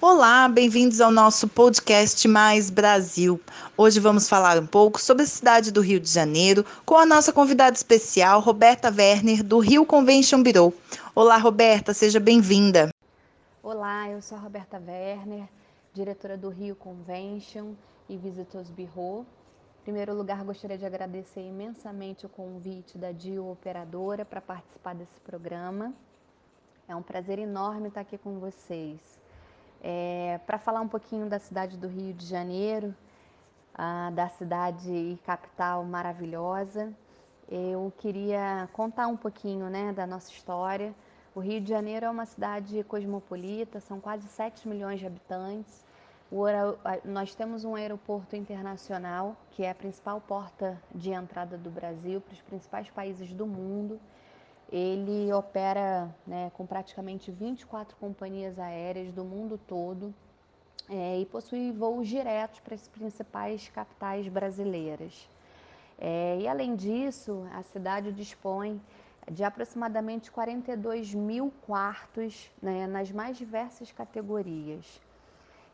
Olá, bem-vindos ao nosso podcast Mais Brasil. Hoje vamos falar um pouco sobre a cidade do Rio de Janeiro com a nossa convidada especial, Roberta Werner, do Rio Convention Bureau. Olá, Roberta, seja bem-vinda. Olá, eu sou a Roberta Werner, diretora do Rio Convention e Visitors Bureau. Em primeiro lugar, gostaria de agradecer imensamente o convite da DIO Operadora para participar desse programa. É um prazer enorme estar aqui com vocês. É, Para falar um pouquinho da cidade do Rio de Janeiro, da cidade e capital maravilhosa, eu queria contar um pouquinho né, da nossa história. O Rio de Janeiro é uma cidade cosmopolita, são quase 7 milhões de habitantes. O, nós temos um aeroporto internacional, que é a principal porta de entrada do Brasil para os principais países do mundo. Ele opera né, com praticamente 24 companhias aéreas do mundo todo é, e possui voos diretos para as principais capitais brasileiras. É, e além disso, a cidade dispõe de aproximadamente 42 mil quartos né, nas mais diversas categorias.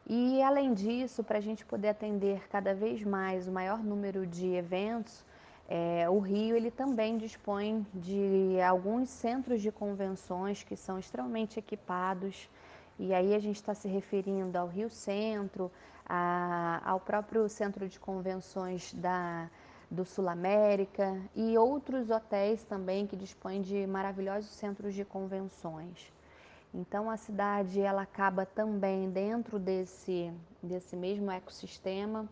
E além disso, para a gente poder atender cada vez mais o maior número de eventos, é, o Rio ele também dispõe de alguns centros de convenções que são extremamente equipados e aí a gente está se referindo ao Rio Centro, a, ao próprio centro de convenções da, do Sul América e outros hotéis também que dispõem de maravilhosos centros de convenções. Então a cidade ela acaba também dentro desse, desse mesmo ecossistema.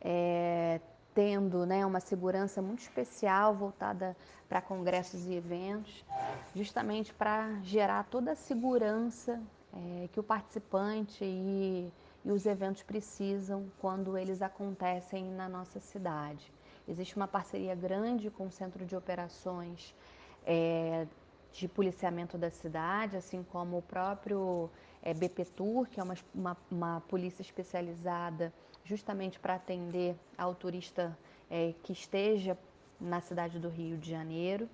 É, tendo né, uma segurança muito especial voltada para congressos e eventos, justamente para gerar toda a segurança é, que o participante e, e os eventos precisam quando eles acontecem na nossa cidade. Existe uma parceria grande com o Centro de Operações é, de Policiamento da cidade, assim como o próprio é, BP Tour, que é uma, uma, uma polícia especializada justamente para atender ao turista é, que esteja na cidade do Rio de Janeiro.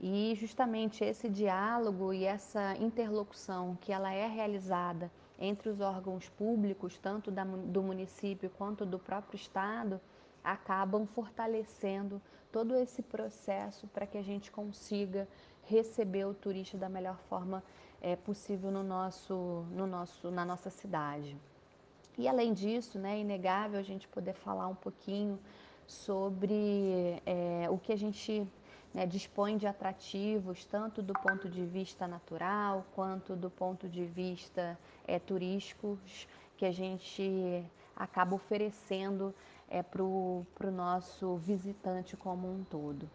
E justamente esse diálogo e essa interlocução que ela é realizada entre os órgãos públicos, tanto da, do município quanto do próprio Estado, acabam fortalecendo todo esse processo para que a gente consiga receber o turista da melhor forma é, possível no nosso, no nosso, na nossa cidade. E além disso, né, é inegável a gente poder falar um pouquinho sobre é, o que a gente né, dispõe de atrativos, tanto do ponto de vista natural quanto do ponto de vista é, turísticos, que a gente acaba oferecendo é, para o nosso visitante como um todo.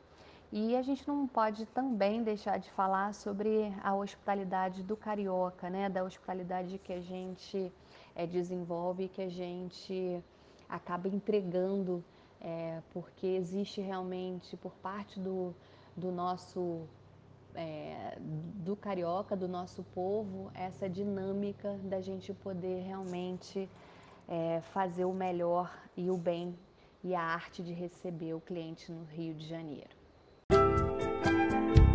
E a gente não pode também deixar de falar sobre a hospitalidade do carioca, né? da hospitalidade que a gente é, desenvolve, que a gente acaba entregando, é, porque existe realmente por parte do, do nosso é, do carioca, do nosso povo, essa dinâmica da gente poder realmente fazer o melhor e o bem e a arte de receber o cliente no Rio de Janeiro. you